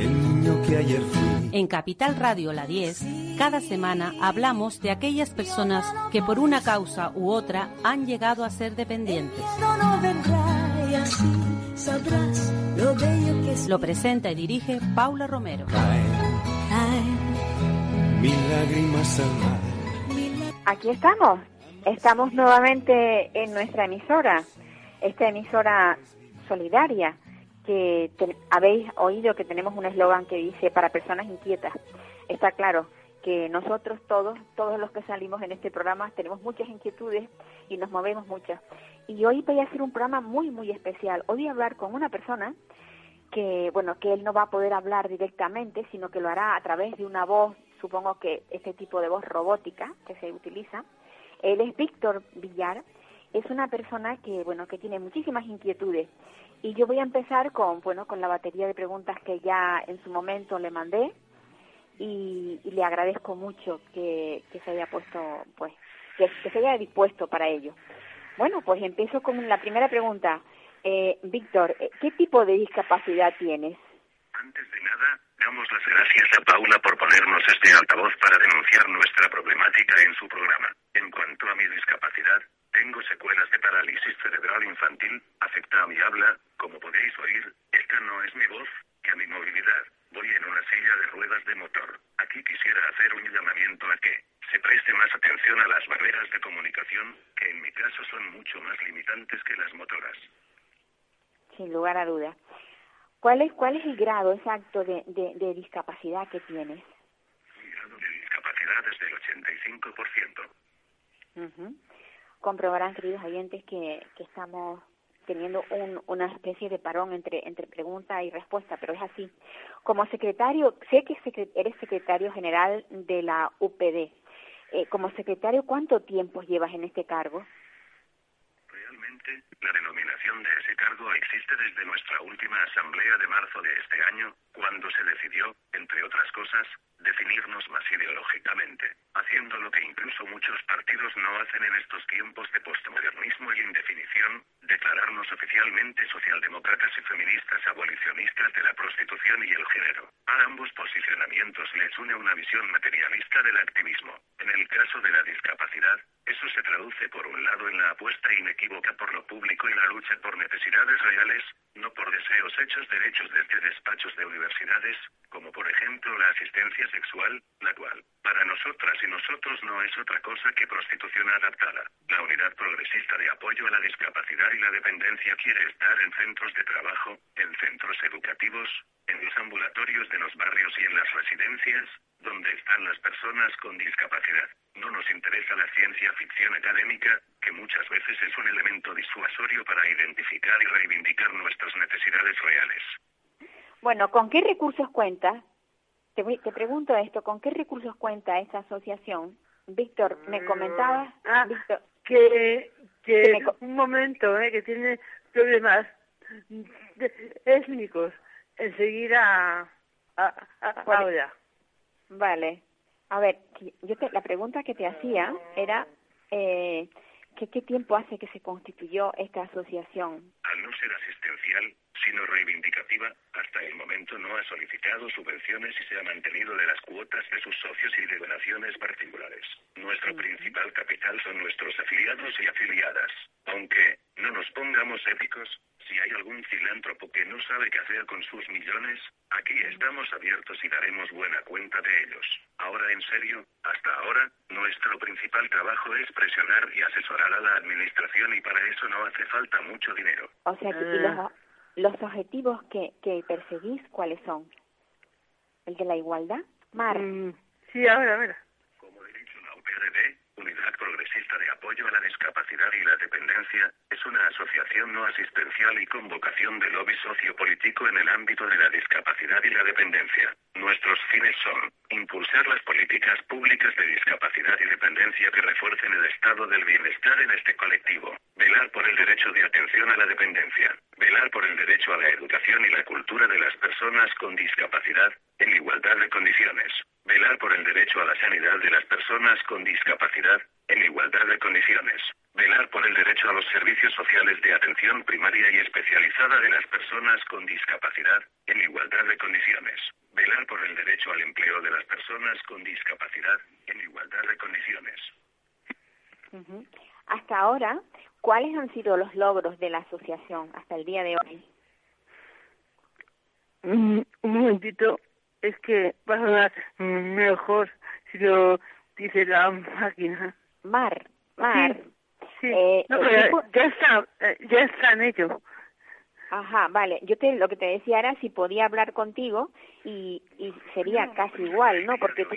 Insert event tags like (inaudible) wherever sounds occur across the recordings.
El niño que ayer fui. En Capital Radio La 10, cada semana hablamos de aquellas personas que por una causa u otra han llegado a ser dependientes. Lo presenta y dirige Paula Romero. Aquí estamos. Estamos nuevamente en nuestra emisora, esta emisora solidaria, que te- habéis oído que tenemos un eslogan que dice para personas inquietas. Está claro que nosotros todos, todos los que salimos en este programa, tenemos muchas inquietudes y nos movemos muchas. Y hoy voy a hacer un programa muy, muy especial. Hoy voy a hablar con una persona que, bueno, que él no va a poder hablar directamente, sino que lo hará a través de una voz, supongo que este tipo de voz robótica que se utiliza. Él es Víctor Villar, es una persona que, bueno, que tiene muchísimas inquietudes. Y yo voy a empezar con, bueno, con la batería de preguntas que ya en su momento le mandé y, le agradezco mucho que, que se haya puesto, pues, que, que se haya dispuesto para ello. Bueno, pues empiezo con la primera pregunta. Eh, Víctor, eh, ¿qué tipo de discapacidad tienes? Antes de nada, damos las gracias a Paula por ponernos este altavoz para denunciar nuestra problemática en su programa. En cuanto a mi discapacidad, tengo secuelas de parálisis cerebral infantil, afecta a mi habla, como podéis oír, esta no es mi voz, y a mi movilidad. Voy en una silla de ruedas de motor. Aquí quisiera hacer un llamamiento a que se preste más atención a las barreras de comunicación, que en mi caso son mucho más limitantes que las motoras. Sin lugar a dudas. ¿Cuál es, cuál es el grado exacto de, de, de discapacidad que tienes? Mi grado de discapacidad es del 85%. Ujú. Comprobarán, queridos oyentes, que, estamos teniendo un, una especie de parón entre, entre pregunta y respuesta, pero es así. Como secretario, sé que secre- eres secretario general de la UPD. Eh, como secretario, ¿cuánto tiempo llevas en este cargo? Realmente, la denominación de ese cargo existe desde nuestra última asamblea de marzo de este año, cuando se decidió, entre otras cosas, definirnos más ideológicamente, haciendo lo que incluso muchos partidos no hacen en estos tiempos de postmodernismo y indefinición, declararnos oficialmente socialdemócratas y feministas abolicionistas de la prostitución y el género. A ambos posicionamientos les une una visión materialista del activismo. En el caso de la discapacidad, eso se traduce por un lado en la apuesta inequívoca por lo público y la lucha por necesidades reales, no por deseos hechos derechos desde despachos de universidades, como por ejemplo la asistencia sexual, la cual, para nosotras y nosotros no es otra cosa que prostitución adaptada. La unidad progresista de apoyo a la discapacidad y la dependencia quiere estar en centros de trabajo, en centros educativos, en los ambulatorios de los barrios y en las residencias, donde están las personas con discapacidad. No nos interesa la ciencia ficción académica, que muchas veces es un elemento disuasorio para identificar y reivindicar nuestras necesidades reales. Bueno, ¿con qué recursos cuenta? Te, voy- te pregunto esto, ¿con qué recursos cuenta esta asociación? Víctor, me comentabas, Ah. Víctor, que, Que que me co- un momento eh, que tiene problemas étnicos enseguida a, a, ahora Vale. A ver, yo te- la pregunta que te hacía era eh, que qué tiempo hace que se constituyó esta asociación. Al no ser asistencial, sino reivindicativa, hasta el momento no ha solicitado subvenciones y se ha mantenido de las cuotas de sus socios y de donaciones particulares. Nuestro principal capital son nuestros afiliados y afiliadas. Aunque, no nos pongamos épicos, si hay algún filántropo que no sabe qué hacer con sus millones, aquí estamos abiertos y daremos buena cuenta de ellos. Ahora en serio, hasta ahora, nuestro principal trabajo es presionar y asesorar a la administración y para eso no hace falta mucho dinero. O sea, que, y los, los objetivos que, que perseguís, ¿cuáles son? ¿El de la igualdad? Mar, Mm, sí ahora ahora Como he dicho, la UPRD, Unidad Progresista de Apoyo a la Discapacidad y la Dependencia, es una asociación no asistencial y con vocación de lobby sociopolítico en el ámbito de la discapacidad y la dependencia. Nuestros fines son impulsar las políticas públicas de discapacidad y dependencia que refuercen el estado del bienestar en este colectivo, velar por el derecho de atención a la dependencia, velar por el derecho a la educación y la cultura de las personas con discapacidad, en igualdad de condiciones, velar por el derecho a la sanidad de las personas con discapacidad, en igualdad de condiciones, velar por el derecho a los servicios sociales de atención primaria y especializada de las personas con discapacidad, en igualdad de condiciones, velar por el derecho al empleo de las personas con discapacidad, en igualdad de condiciones. Hasta ahora, ¿cuáles han sido los logros de la asociación hasta el día de hoy? Mm, Un momentito, es que va a sonar mejor si lo dice la máquina. Mar, Mar. Sí, Eh, no, pero tipo- ya está, eh, ya está en ello. Ajá, vale. Yo te, lo que te decía era si podía hablar contigo y, y sería casi igual, ¿no? Porque tú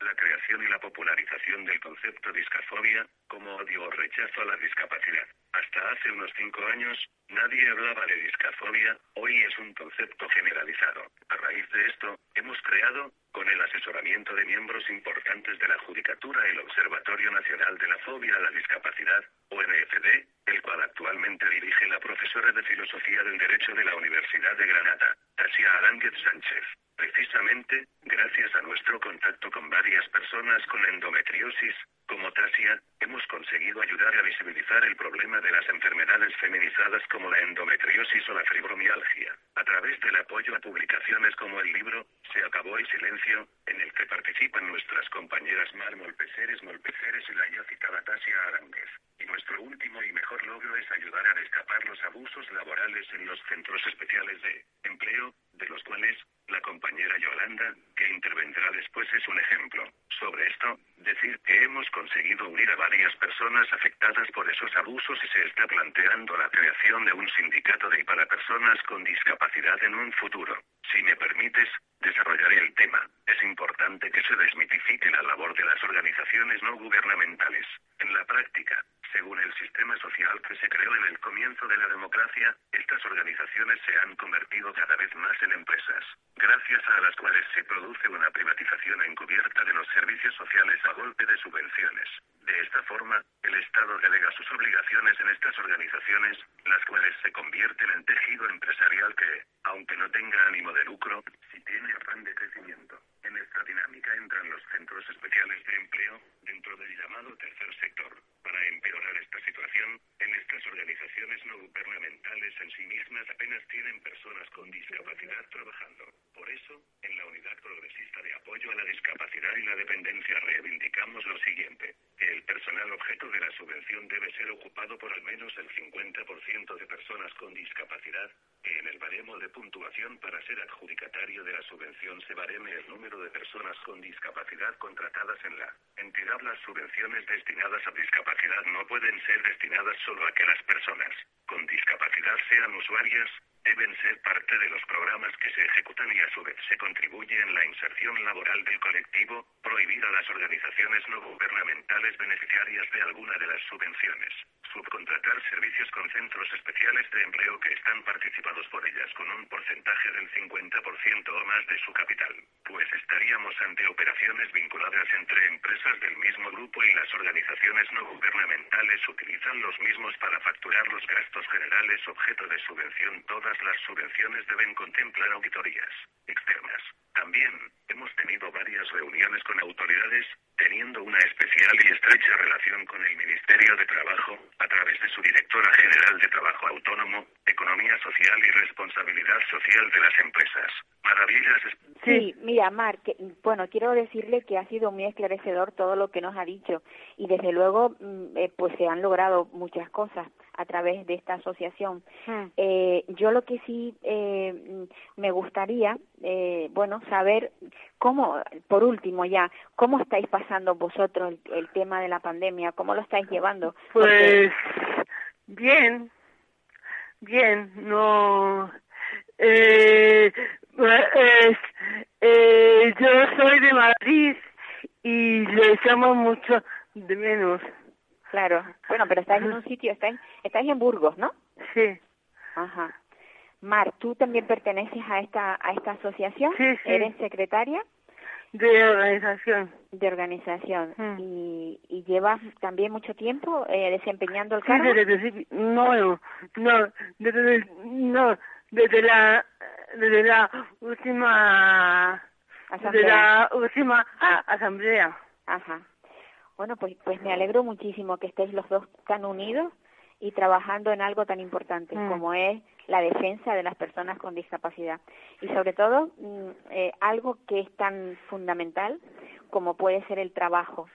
la creación y la popularización del concepto discafobia, como odio o rechazo a la discapacidad. Hasta hace unos cinco años, nadie hablaba de discafobia, hoy es un concepto generalizado. A raíz de esto, hemos creado, con el asesoramiento de miembros importantes de la Judicatura, el Observatorio Nacional de la Fobia a la Discapacidad, ONFD, el cual actualmente dirige la profesora de Filosofía del Derecho de la Universidad de Granada, Tasia Aránguez Sánchez. Precisamente, gracias a nuestro contacto con varias personas con endometriosis, como Tasia, hemos conseguido ayudar a visibilizar el problema de las enfermedades feminizadas como la endometriosis o la fibromialgia, a través del apoyo a publicaciones como el libro Se acabó el silencio, en el que participan nuestras compañeras Mar Molpeceres Molpeceres y la ya citada Tasia Aránguez. Y nuestro último y mejor logro es ayudar a destapar los abusos laborales en los centros especiales de empleo, de los cuales la compañera Yolanda, que intervendrá después, es un ejemplo. Sobre esto, decir que hemos conseguido unir a varias personas afectadas por esos abusos y se está planteando la creación de un sindicato de y para personas con discapacidad en un futuro. Si me permites, desarrollaré el tema. Es importante que se desmitifique la labor de las organizaciones no gubernamentales. En la práctica, según el sistema social que se creó en el comienzo de la democracia, estas organizaciones se han convertido cada vez más en empresas, gracias a las cuales se produce una privatización encubierta de los servicios sociales a golpe de subvenciones. De esta forma, el Estado delega sus obligaciones en estas organizaciones, las cuales se convierten en tejido empresarial que, aunque no tenga ánimo de lucro, sí tiene afán de crecimiento. En esta dinámica entran los centros especiales de empleo, dentro del llamado tercer sector. Para empeorar esta situación, en estas organizaciones no gubernamentales en sí mismas apenas tienen personas con discapacidad trabajando. Por eso, en la Unidad Progresista de Apoyo a la Discapacidad y la Dependencia reivindicamos lo siguiente, el personal objeto de la subvención debe ser ocupado por al menos el 50% de personas con discapacidad, que en el baremo de puntuación para ser adjudicatario de la subvención se bareme el número de personas con discapacidad contratadas en la entidad. Las subvenciones destinadas a discapacidad no pueden ser destinadas solo a que las personas con discapacidad sean usuarias, deben ser parte de los programas que se ejecutan y a su vez se contribuye en la inserción laboral del colectivo, prohibir a las organizaciones no gubernamentales beneficiarias de alguna de las subvenciones, subcontratar servicios con centros especiales de empleo que están participados por ellas con un porcentaje del 50% o más de su capital, pues estaríamos ante operaciones vinculadas entre empresas del mismo grupo y las organizaciones no gubernamentales utilizan los mismos para facturar los gastos generales objeto de subvención. Todas las subvenciones deben contemplar auditorías externas. También hemos tenido varias reuniones con autoridades, teniendo una especial y estrecha relación con el Ministerio de Trabajo, a través de su directora general de Trabajo Autónomo, Economía Social y Responsabilidad Social de las Empresas. Maravillas. Sí, mira, Mar, que, bueno, quiero decirle que ha sido muy esclarecedor todo lo que nos ha dicho y desde luego, mm, eh, pues se han logrado muchas cosas a través de esta asociación. Hmm. Eh, yo lo que sí eh, me gustaría, eh, bueno, saber cómo, por último ya, cómo estáis pasando vosotros el, el tema de la pandemia, cómo lo estáis llevando. Porque- Pues bien, bien, no. Eh, pues, eh, yo soy de Madrid y le llamo mucho de menos. Claro. Bueno, pero estáis en un (laughs) sitio, estáis, estáis en Burgos, ¿no? Sí, Ajá. Mar, ¿tú también perteneces a esta a esta asociación? Sí, sí. ¿Eres secretaria de organización. de organización Mm. y, y llevas también mucho tiempo eh, desempeñando el Sí, cargo? desde el principio. No, no, no, desde, no, desde la, desde la última, desde Asamblea. la última asamblea. Ajá. Bueno, pues pues me alegro muchísimo que estéis los dos tan unidos y trabajando en algo tan importante Mm. como es la defensa de las personas con discapacidad y sobre todo mm, eh, algo que es tan fundamental como puede ser el trabajo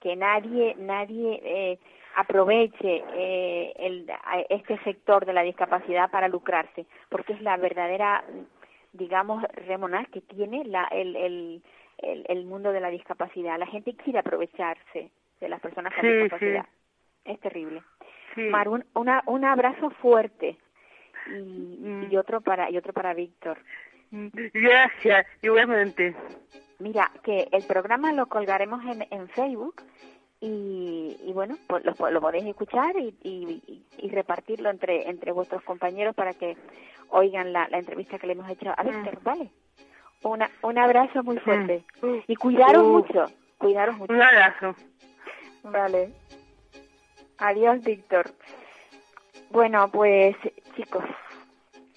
que nadie nadie eh, aproveche eh, el, este sector de la discapacidad para lucrarse porque es la verdadera digamos remonar que tiene la, el, el, el, el mundo de la discapacidad la gente quiere aprovecharse de las personas con Sí, sí. discapacidad es terrible Sí. Mar, un, una, un abrazo fuerte y, Mm. y otro para y otro para Víctor. Gracias, igualmente. Mira, que el programa lo colgaremos en, en Facebook y, y bueno, pues lo, lo podéis escuchar y, y, y repartirlo entre entre vuestros compañeros para que oigan la, la entrevista que le hemos hecho a Mm. Víctor, ¿vale? Una, un abrazo muy fuerte Mm. y cuidaros Uh. mucho, cuidaros mucho. Un abrazo. Vale. Adiós, Víctor. Bueno, pues chicos,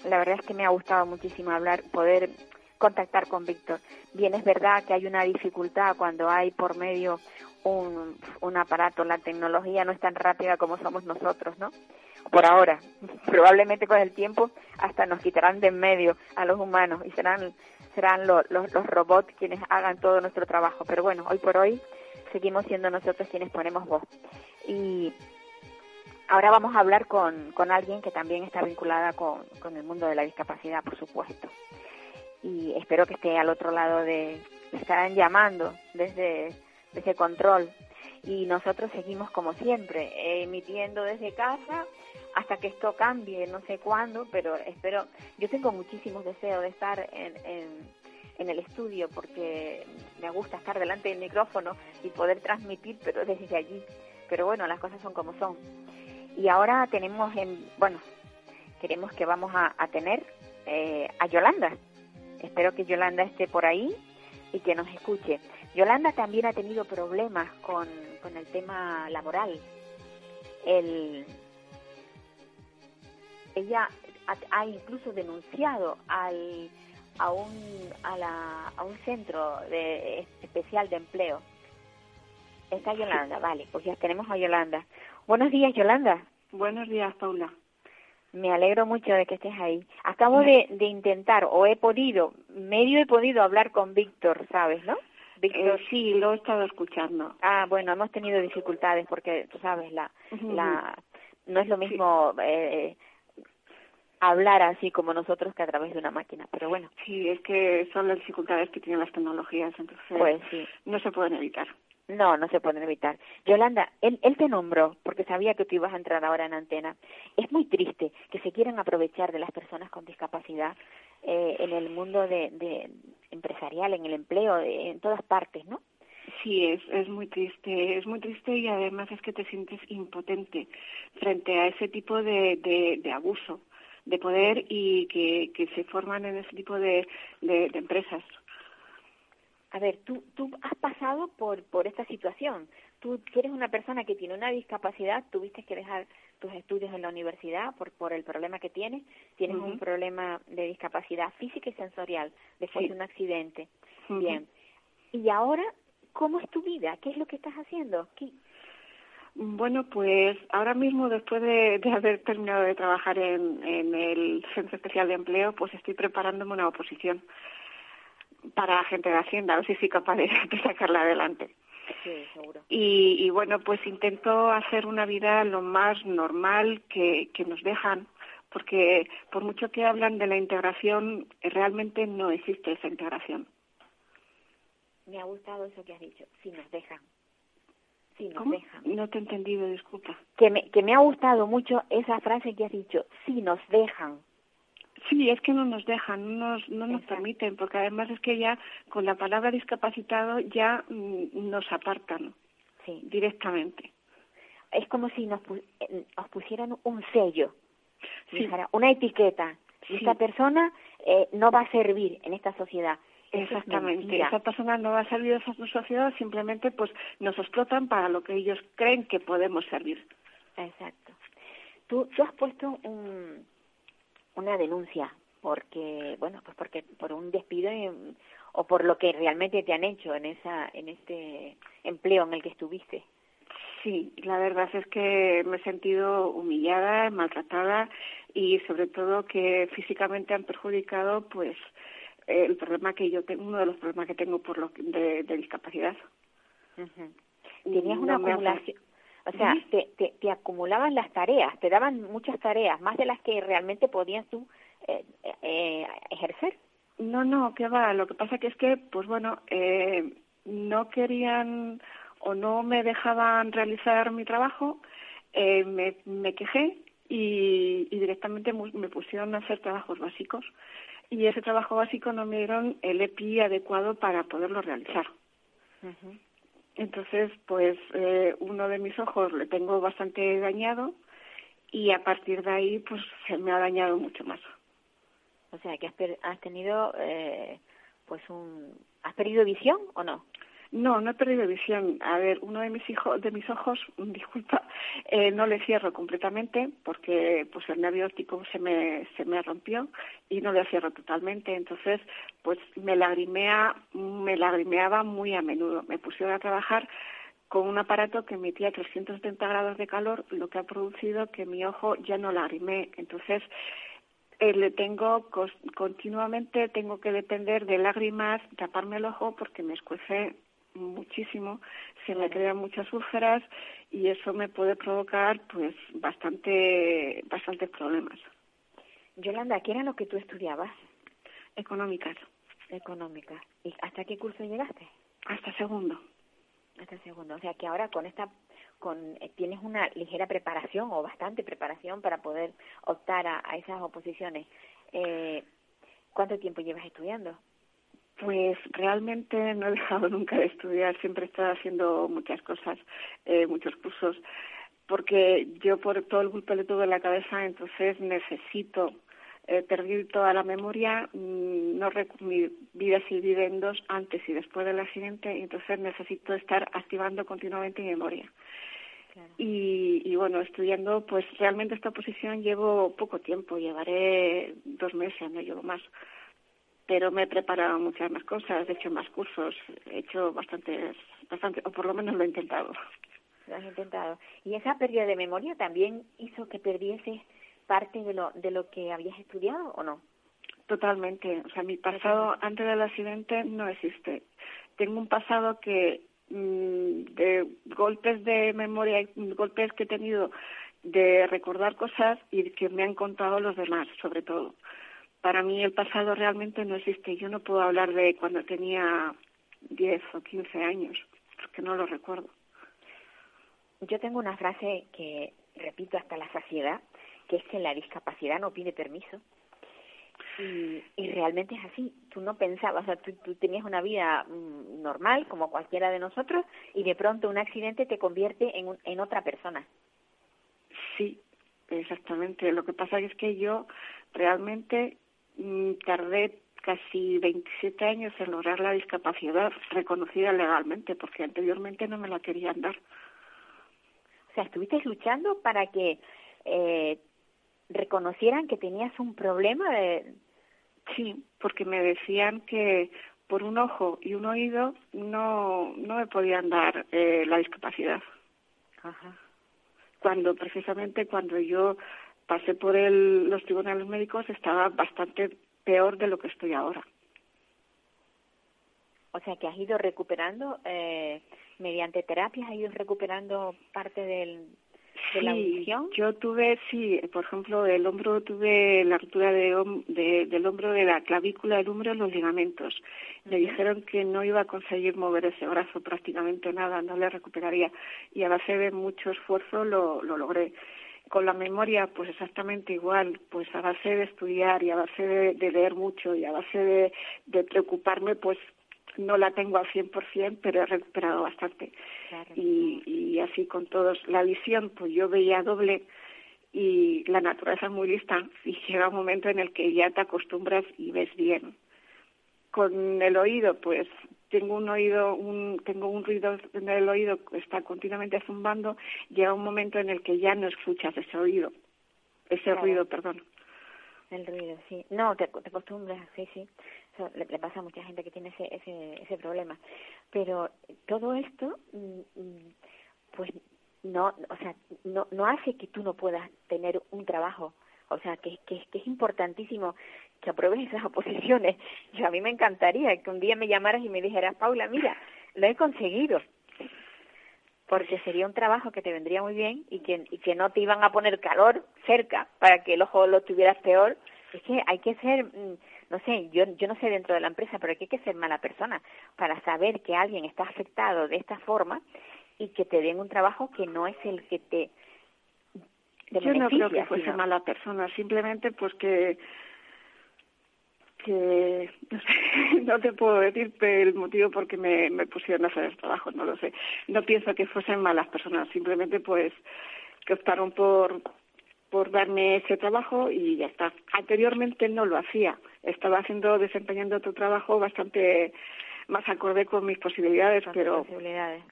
la verdad es que me ha gustado muchísimo hablar, poder contactar con Víctor. Bien, es verdad que hay una dificultad cuando hay por medio un, un aparato, la tecnología no es tan rápida como somos nosotros, ¿no? Por ahora. (laughs) Probablemente con el tiempo hasta nos quitarán de en medio a los humanos y serán serán lo- los, los robots quienes hagan todo nuestro trabajo. Pero bueno, hoy por hoy seguimos siendo nosotros quienes ponemos voz. Y ahora vamos a hablar con, con alguien que también está vinculada con, con el mundo de la discapacidad, por supuesto. Y espero que esté al otro lado de... me estarán llamando desde, desde control. Y nosotros seguimos como siempre, emitiendo desde casa hasta que esto cambie, no sé cuándo, pero espero... Yo tengo muchísimos deseos de estar en, en, en el estudio porque me gusta estar delante del micrófono y poder transmitir, pero desde allí. Pero bueno, las cosas son como son. Y ahora tenemos, en, bueno, queremos que vamos a, a tener eh, a Yolanda. Espero que Yolanda esté por ahí y que nos escuche. Yolanda también ha tenido problemas con, con el tema laboral. El, ella ha, ha incluso denunciado al, a, un, a, la, a un centro de, especial de empleo. Está Yolanda, vale, pues ya tenemos a Yolanda. Buenos días, Yolanda. Buenos días, Paula. Me alegro mucho de que estés ahí. Acabo de, de intentar, o he podido, medio he podido hablar con Víctor, ¿sabes, no? Víctor. Eh, sí, lo he estado escuchando. Ah, bueno, hemos tenido dificultades porque, tú sabes, la, la, no es lo mismo eh, hablar así como nosotros que a través de una máquina, pero bueno, Sí, es que son las dificultades que tienen las tecnologías, entonces pues sí. no se pueden evitar. No, no se pueden evitar. Yolanda, él, él te nombró porque sabía que tú ibas a entrar ahora en antena. Es muy triste que se quieran aprovechar de las personas con discapacidad eh, en el mundo de, empresarial, en el empleo, en todas partes, ¿no? Sí, es, es muy triste, es muy triste y además es que te sientes impotente frente a ese tipo de, abuso de poder y que, se forman en ese tipo de empresas. A ver, tú, tú has pasado por, por esta situación. Tú eres una persona que tiene una discapacidad, tuviste que dejar tus estudios en la universidad por, por el problema que tienes. Tienes un problema de discapacidad física y sensorial después Sí. de un accidente. Bien. Y ahora, ¿cómo es tu vida? ¿Qué es lo que estás haciendo? ¿Qué- Bueno, pues ahora mismo, después de, de haber terminado de trabajar en, en el Centro Especial de Empleo, pues estoy preparándome una oposición para gente de Hacienda, a ver si soy capaz de, (laughs) de sacarla adelante. Sí, seguro. Y, y bueno, pues intento hacer una vida lo más normal que, que nos dejan, porque por mucho que hablan de la integración, realmente no existe esa integración. Me ha gustado eso que has dicho. Si nos dejan. Si nos ¿Cómo? dejan. No te he entendido, disculpa. Que me, que me ha gustado mucho esa frase que has dicho. Si nos dejan. Sí, es que no nos dejan, no nos, no nos Exacto. permiten, porque además es que ya con la palabra discapacitado ya mm, nos apartan. Sí. directamente. Es como si nos, eh, nos pusieran un sello, Sí. dijera, una etiqueta. Sí. esta persona eh, no va a servir en esta sociedad. Exactamente. Esa persona no va a servir a esa sociedad, simplemente pues nos explotan para lo que ellos creen que podemos servir. Exacto. Tú, tú has puesto un, una denuncia porque, bueno, pues porque por un despido o por lo que realmente te han hecho en esa, en este empleo en el que estuviste. Sí, la verdad es que me he sentido humillada, maltratada y sobre todo que físicamente han perjudicado pues el problema que yo tengo, uno de los problemas que tengo por lo de, de discapacidad. Tenías No una acumulación, o sea, te, te, te acumulaban las tareas, te daban muchas tareas, más de las que realmente podías tú eh, eh, ejercer. No, no, que va. Lo que pasa que es que, pues bueno, eh, no querían o no me dejaban realizar mi trabajo, eh, me, me quejé y, y directamente me pusieron a hacer trabajos básicos. Y ese trabajo básico no me dieron el EPI adecuado para poderlo realizar. Entonces, pues eh, uno de mis ojos le tengo bastante dañado y a partir de ahí, pues se me ha dañado mucho más. O sea, que has, per- has tenido, eh, pues un, ¿has perdido visión o no? No, no he perdido visión. A ver, uno de mis hijos, de mis ojos, (laughs) disculpa, eh, no le cierro completamente porque pues el nervio óptico se me se me rompió y no le cierro totalmente. Entonces, pues me lagrimea, me lagrimeaba muy a menudo. Me pusieron a trabajar con un aparato que emitía 370 grados de calor, lo que ha producido que mi ojo ya no lagrimee. Entonces, eh, le tengo continuamente tengo que depender de lágrimas, taparme el ojo porque me escuece muchísimo, se me crean muchas úlceras y eso me puede provocar pues bastante bastantes problemas Yolanda, ¿qué era lo que tú estudiabas? económicas Económica. ¿Y hasta qué curso llegaste? hasta segundo. Hasta segundo. O sea, que ahora con esta, con eh, tienes una ligera preparación o bastante preparación para poder optar a, a esas oposiciones. Eh, ¿Cuánto tiempo llevas estudiando? Pues realmente no he (laughs) dejado nunca de estudiar, siempre he estado haciendo muchas cosas, eh, muchos cursos, porque yo por todo el golpe le tuve en la cabeza, entonces necesito eh, perdí toda la memoria, mm, no mi vida se divide en dos, antes y después del accidente, y entonces necesito estar activando continuamente mi memoria. Y, y bueno, estudiando, pues realmente esta posición llevo poco tiempo, llevaré dos meses, no llevo más. Pero me he preparado muchas más cosas, he hecho más cursos, he hecho bastantes, bastante, o por lo menos lo he intentado. Lo has intentado. ¿Y esa pérdida de memoria también hizo que perdieses parte de lo, de lo que habías estudiado o no? Totalmente. O sea, mi pasado antes del accidente no existe. Tengo un pasado que mm, de golpes de memoria, golpes que he tenido de recordar cosas y que me han contado los demás, sobre todo. Para mí el pasado realmente no existe. Yo no puedo hablar de cuando tenía 10 o 15 años, porque no lo recuerdo. Yo tengo una frase que repito hasta la saciedad, que es que la discapacidad no pide permiso. Y, y realmente es así. Tú no pensabas, o sea, tú, tú tenías una vida mm, normal, como cualquiera de nosotros, y de pronto un accidente te convierte en, un- en otra persona. Sí, exactamente. Lo que pasa es que yo realmente tardé casi 27 años en lograr la discapacidad reconocida legalmente, porque anteriormente no me la querían dar. O sea, estuviste luchando para que eh, reconocieran que tenías un problema de... Sí, porque me decían que por un ojo y un oído no, no me podían dar eh, la discapacidad. Ajá. Cuando precisamente cuando yo pasé por el, los tribunales médicos estaba bastante peor de lo que estoy ahora. O sea, que has ido recuperando, eh, mediante terapias, has ido recuperando parte del, de la Sí, audición. yo tuve, sí, por ejemplo, el hombro, tuve la ruptura de, de- del hombro de la clavícula del hombro los ligamentos. Me dijeron que no iba a conseguir mover ese brazo prácticamente nada, no le recuperaría. Y a base de mucho esfuerzo lo, lo logré. Con la memoria, pues exactamente igual, pues a base de estudiar y a base de, de leer mucho y a base de, de preocuparme, pues no la tengo al 100%, pero he recuperado bastante. Y, y así con todos. La visión, pues yo veía doble y la naturaleza es muy lista (laughs) y llega un momento en el que ya te acostumbras y ves bien. Con el oído, pues tengo un oído, un, tengo un ruido en el oído está continuamente zumbando, llega un momento en el que ya no escuchas ese oído, ese ruido, perdón. El ruido, sí. No, te, te acostumbras, sí, sí. Eso le, pasa a mucha gente que tiene ese, ese, ese problema. Pero todo esto, mm, mm, pues no, o sea, no, no hace que tú no puedas tener un trabajo. O sea, que, que, es importantísimo que apruebes esas oposiciones. (laughs) Yo a mí me encantaría que un día me llamaras y me dijeras, Paula, mira, lo he conseguido. Porque sería un trabajo que te vendría muy bien y que, y que no te iban a poner calor cerca para que el ojo lo tuvieras peor. Es que hay que ser, mm, no sé, yo, yo no sé dentro de la empresa, pero hay que ser mala persona para saber que alguien está afectado de esta forma y que te den un trabajo que no es el que te, yo no creo que fuese mala persona simplemente pues que que (laughs) no, sé, no te puedo decir el motivo por qué me, me pusieron a hacer el trabajo, no lo sé. No pienso que fuesen malas personas, simplemente pues que optaron por por darme ese trabajo y ya está. Anteriormente no lo hacía, estaba haciendo desempeñando otro trabajo bastante más acorde con mis posibilidades, pero posibilidades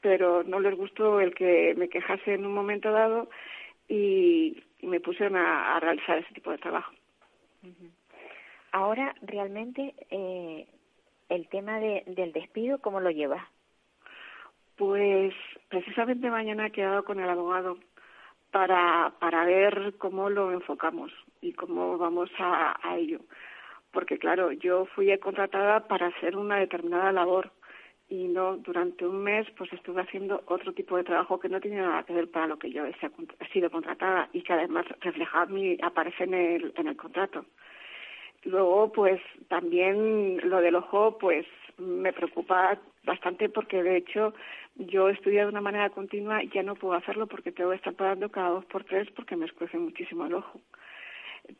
pero no les gustó el que me quejase en un momento dado y, me pusieron a, realizar ese tipo de trabajo. Ahora, realmente, eh, el tema de, del despido, ¿cómo lo llevas? Pues precisamente mañana he quedado con el abogado para, para ver cómo lo enfocamos y cómo vamos a, a ello. Porque, claro, yo fui contratada para hacer una determinada labor y no durante un mes pues estuve haciendo otro tipo de trabajo que no tenía nada que ver para lo que yo he sido contratada y que además reflejaba mi aparece en el en el contrato. Luego pues también lo del ojo pues me preocupa bastante porque de hecho yo estudio de una manera continua y ya no puedo hacerlo porque tengo que estar parando cada dos por tres porque me escuece muchísimo el ojo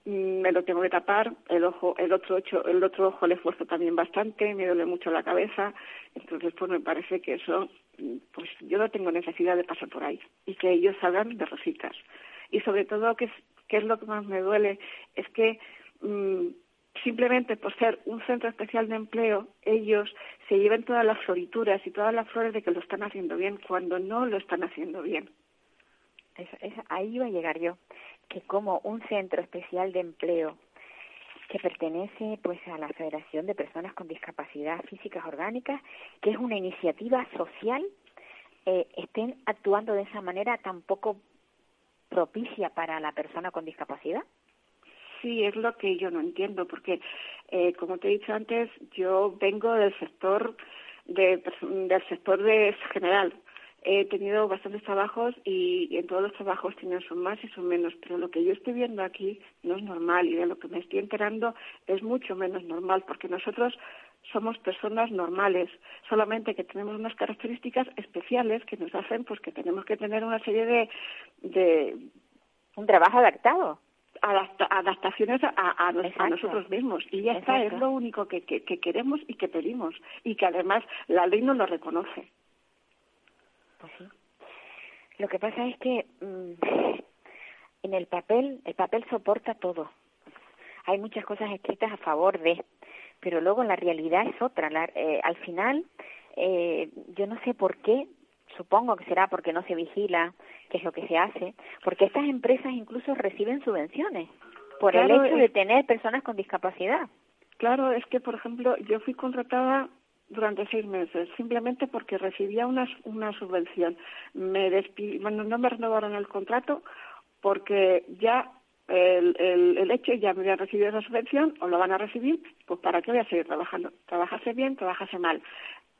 me lo tengo que tapar, el ojo, el otro ocho, el otro ojo le esfuerzo también bastante, me duele mucho la cabeza, entonces pues me parece que eso, mm, pues yo no tengo necesidad de pasar por ahí y que ellos salgan de rositas. Y sobre todo, que es, que es lo que más me duele, es que mm, simplemente por ser un centro especial de empleo, ellos se lleven todas las florituras y todas las flores de que lo están haciendo bien cuando no lo están haciendo bien. Ahí iba a llegar yo que como un centro especial de empleo que pertenece pues a la Federación de Personas con Discapacidad Físicas Orgánicas, que es una iniciativa social, eh, estén actuando de esa manera tan poco propicia para la persona con discapacidad? Sí, es lo que yo no entiendo, porque eh, como te he dicho antes, yo vengo del sector de, del sector de general, he tenido bastantes trabajos y, en todos los trabajos tienen son más y son menos, pero lo que yo estoy viendo aquí no es normal y de lo que me estoy enterando es mucho menos normal porque nosotros somos personas normales, solamente que tenemos unas características especiales que nos hacen pues que tenemos que tener una serie de, de un trabajo adaptado. Adaptaciones a, nosotros mismos. Y ya está es lo único que, que queremos y que pedimos. Y que además la ley nos lo reconoce pues sí. Lo que pasa es que mm, en el papel, el papel soporta todo. Hay muchas cosas escritas a favor de, pero luego la realidad es otra. Eh, al final, eh, yo no sé por qué, supongo que será porque no se vigila qué es lo que se hace, porque estas empresas incluso reciben subvenciones por el hecho de tener personas con discapacidad. Claro, es que, por ejemplo, yo fui contratada durante seis meses, simplemente porque recibía una, una subvención. Me bueno, no me renovaron el contrato porque ya el, el, el, hecho ya me habían recibido esa subvención o lo van a recibir, pues ¿para qué voy a seguir trabajando? Trabajase bien, trabajase mal.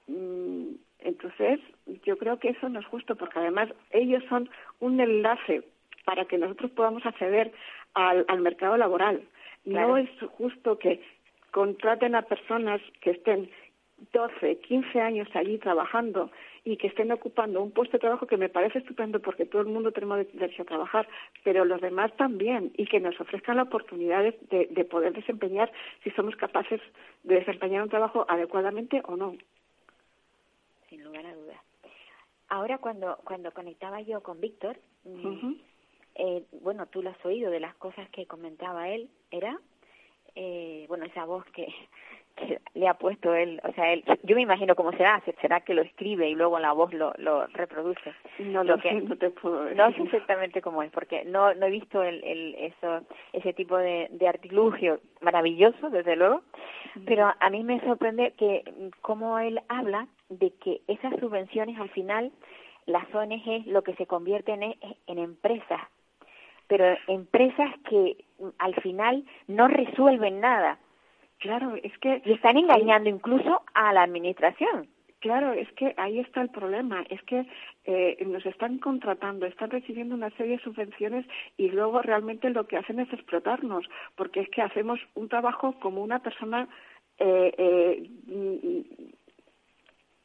Mm, entonces, yo creo que eso no es justo porque además ellos son un enlace para que nosotros podamos acceder al, al mercado laboral. No es justo que contraten a personas que estén 12, 15 años allí trabajando y que estén ocupando un puesto de trabajo que me parece estupendo porque todo el mundo tenemos derecho a trabajar, pero los demás también, y que nos ofrezcan la oportunidad de, de poder desempeñar si somos capaces de desempeñar un trabajo adecuadamente o no. Sin lugar a dudas. Ahora cuando, cuando conectaba yo con Víctor, mm, eh, bueno, tú lo has oído de las cosas que comentaba él, ¿era? Eh, bueno, esa voz que, que le ha puesto él, o sea, él, yo me imagino cómo será, será que lo escribe y luego la voz lo, lo reproduce. No lo, que, no te puedo decir. No sé exactamente cómo es, porque no, no he visto el, el, eso, ese tipo de, de artilugio maravilloso, desde luego, pero a mí me sorprende que cómo él habla de que esas subvenciones al final, las ONG lo que se convierten en, en empresas, pero empresas que al final no resuelven nada Claro, es que... Y están engañando incluso a la administración. Claro, es que ahí está el problema, es que eh, nos están contratando, están recibiendo una serie de subvenciones y luego realmente lo que hacen es explotarnos, porque es que hacemos un trabajo como una persona eh, eh,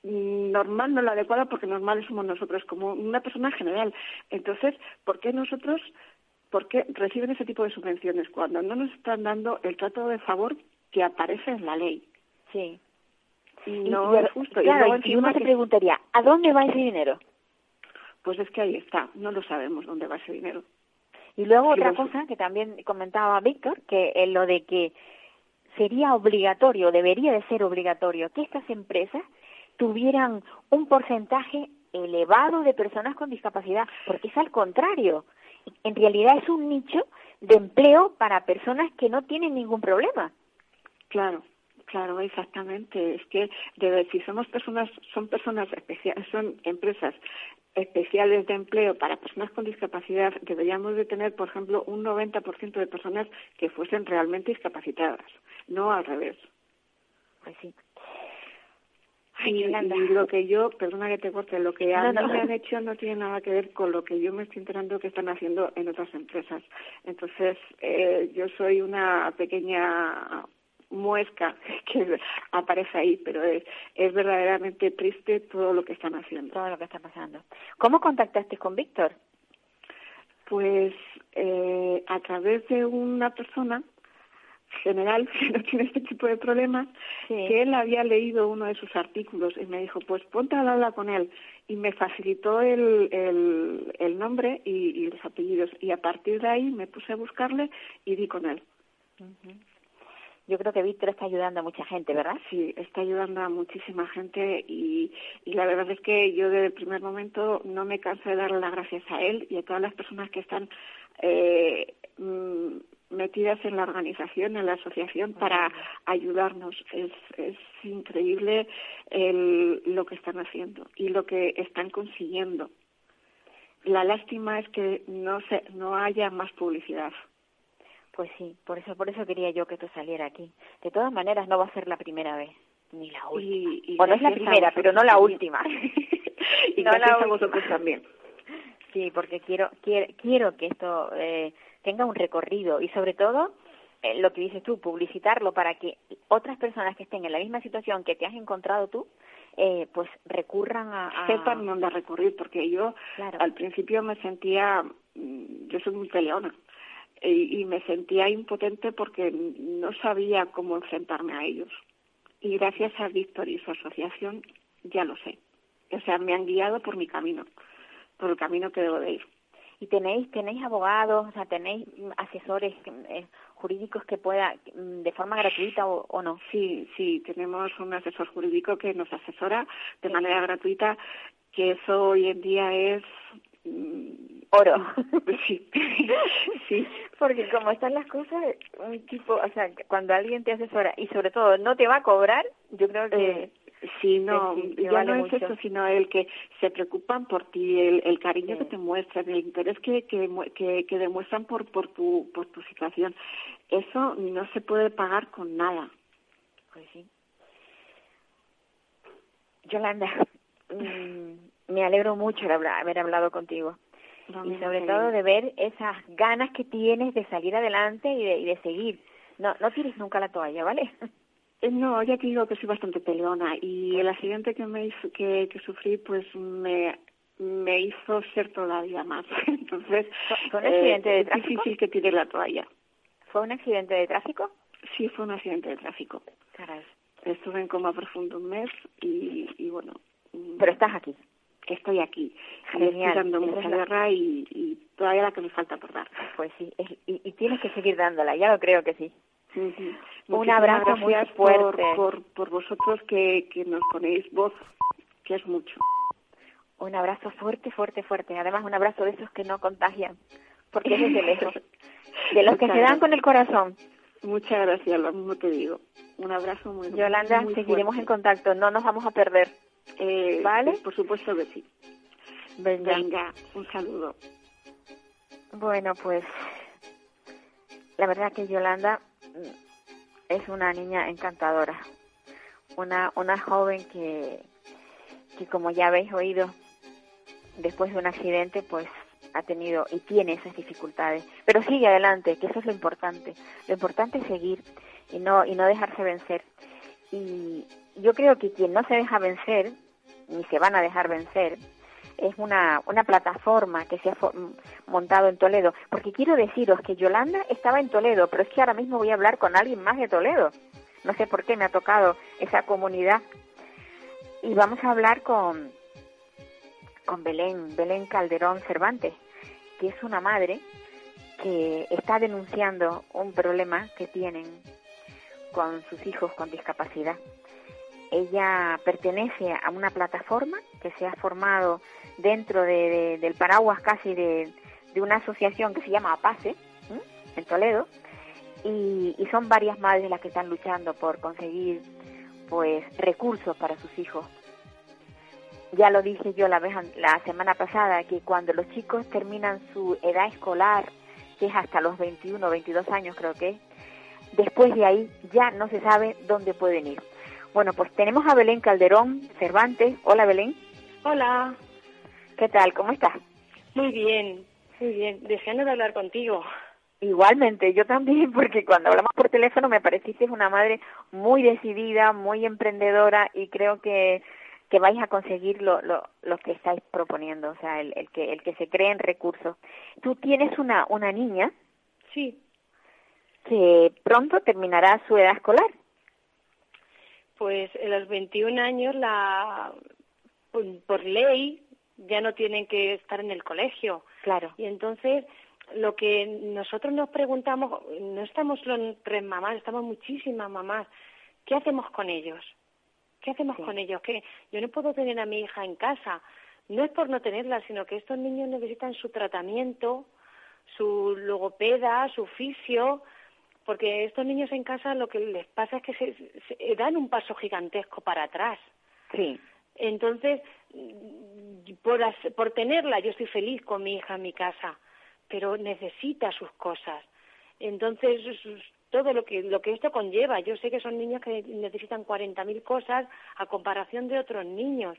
normal, no la adecuada, porque normales somos nosotros, como una persona general. Entonces, ¿por qué nosotros, por qué reciben ese tipo de subvenciones cuando no nos están dando el trato de favor que aparece en la ley. Sí. Y no es justo. Claro, y, uno se preguntaría, ¿a dónde va ese dinero? Pues es que ahí está, no lo sabemos dónde va ese dinero. Y luego otra cosa que también comentaba Víctor, que es lo de que sería obligatorio, debería de ser obligatorio, que estas empresas tuvieran un porcentaje elevado de personas con discapacidad, porque es al contrario. En realidad es un nicho de empleo para personas que no tienen ningún problema. Claro, claro, exactamente. Es que de, si somos personas, son personas especiales, son empresas especiales de empleo para personas con discapacidad, deberíamos de tener, por ejemplo, un 90% de personas que fuesen realmente discapacitadas, no al revés. Pues sí. y, lo que yo, perdona que te corte, lo que a mí me han hecho no tiene nada que ver con lo que yo me estoy enterando que están haciendo en otras empresas. Entonces, eh, yo soy una pequeña muesca (laughs) que aparece ahí, pero es, es verdaderamente triste todo lo que están haciendo. Todo lo que está pasando. ¿Cómo contactaste con Víctor? Pues eh, a través de una persona general (laughs) que no tiene este tipo de problemas, que él había leído uno de sus artículos y me dijo, pues ponte a hablar con él. Y me facilitó el, el, el nombre y, los apellidos. Y a partir de ahí me puse a buscarle y di con él yo creo que Víctor está ayudando a mucha gente, ¿verdad? Sí, está ayudando a muchísima gente y, y la verdad es que yo desde el primer momento no me canso de darle las gracias a él y a todas las personas que están eh, mm, metidas en la organización, en la asociación para ayudarnos. Es, es increíble el, lo que están haciendo y lo que están consiguiendo. La lástima es que no se, no haya más publicidad. Pues sí, por eso, por eso quería yo que tú saliera aquí. De todas maneras, no va a ser la primera vez, ni la última. o no es la primera, pero no la última. (laughs) (laughs) y no la a vosotros también. Sí, porque quiero, quiero, quiero que esto eh, tenga un recorrido y sobre todo eh, lo que dices tú, publicitarlo para que otras personas que estén en la misma situación que te has encontrado tú, eh, pues recurran a, a... Sepan dónde recurrir, porque yo al principio me sentía, mm, yo soy muy peleona, y, me sentía impotente porque no sabía cómo enfrentarme a ellos. Y gracias a Víctor y su asociación ya lo sé. O sea, me han guiado por mi camino, por el camino que debo de ir. ¿Y tenéis tenéis abogados, o sea, tenéis asesores eh, jurídicos que pueda de forma gratuita o, no? Sí, sí, tenemos un asesor jurídico que nos asesora de manera gratuita, que eso hoy en día es oro. (laughs) (laughs) Sí, sí. Porque como están las cosas, un tipo, o sea, cuando alguien te asesora y sobre todo no te va a cobrar, yo creo que... Eh, sí, no, ya no es eso, sino el que se preocupan por ti, el, el cariño que te muestran, el interés que, que, que, demuestran por, por, tu, por tu situación. Eso no se puede pagar con nada. Pues sí. Yolanda, mm, me alegro mucho de haber hablado contigo y sobre todo de ver esas ganas que tienes de salir adelante y de, y de seguir. No, no tires nunca la toalla, ¿vale? Eh, no, ya te digo que soy bastante peleona y el accidente que me hizo, que, que sufrí pues me me hizo ser todavía más. (laughs) Entonces, ¿Fue un accidente de es tráfico? difícil que tire la toalla. ¿Fue un accidente de tráfico? Sí, fue un accidente de tráfico. Caray. Estuve en coma profundo un mes y, y bueno, Pero estás aquí. Estoy aquí. Genial. Estoy dando mucha la- guerra y, y todavía la que me falta por dar. Pues sí, es- y, y tienes que seguir dándola, ya lo creo que sí. Un abrazo muy fuerte. Por, por, por vosotros que, que nos ponéis voz, que es mucho. Un abrazo fuerte, fuerte, fuerte. Además, un abrazo de esos que no contagian, porque es desde (laughs) lejos. De los que se dan con el corazón. Muchas gracias, lo mismo te digo. Un abrazo muy Yolanda, muy seguiremos en contacto, no nos vamos a perder. Eh, ¿Vale? Por supuesto que sí. Venga. Venga, un saludo. Bueno, pues la verdad que Yolanda mm, es una niña encantadora, una una joven que que como ya habéis oído después de un accidente pues ha tenido y tiene esas dificultades, pero sigue adelante, que eso es lo importante. Lo importante es seguir y no y no dejarse vencer. Y yo creo que quien no se deja vencer ni se van a dejar vencer es una, una plataforma que se ha montado en Toledo. Porque quiero deciros que Yolanda estaba en Toledo, pero es que ahora mismo voy a hablar con alguien más de Toledo. No sé por qué me ha tocado esa comunidad. Y vamos a hablar con, con Belén, Belén Calderón Cervantes, que es una madre que está denunciando un problema que tienen con sus hijos con discapacidad. Ella pertenece a una plataforma que se ha formado dentro de, de- del paraguas casi de, de una asociación que se llama APACE, ¿m? en Toledo, y, son varias madres las que están luchando por conseguir pues recursos para sus hijos. Ya lo dije yo la vez la semana pasada que cuando los chicos terminan su edad escolar, que es hasta los 21 22 años creo que es, después de ahí ya no se sabe dónde pueden ir. Bueno, pues tenemos a Belén Calderón Cervantes. Hola Belén, Hola, ¿qué tal? ¿Cómo estás? muy bien, muy bien. Deseando de hablar contigo. Igualmente, yo también, (laughs) porque cuando hablamos por teléfono me pareciste una madre muy decidida, muy emprendedora y creo que, que vais a conseguir lo, lo, lo que estáis proponiendo, o sea, el, el, que, el que se creen recursos. Tú tienes una, una niña Sí, que pronto terminará su edad escolar. Pues en los 21 años la por, ley ya no tienen que estar en el colegio. Claro. Y entonces lo que nosotros nos preguntamos, no estamos solo tres mamás, estamos muchísimas mamás. ¿Qué hacemos con ellos? ¿Qué hacemos Sí. con ellos? Que yo no puedo tener a mi hija en casa. No es por no tenerla, sino que estos niños necesitan su tratamiento, su logopeda, su fisio, porque estos niños en casa lo que les pasa es que se, se- dan un paso gigantesco para atrás. Sí. Entonces, por, por tenerla, yo estoy feliz con mi hija en mi casa, pero necesita sus cosas. Entonces, todo lo que, lo que esto conlleva, yo sé que son niños que necesitan 40.000 cosas a comparación de otros niños,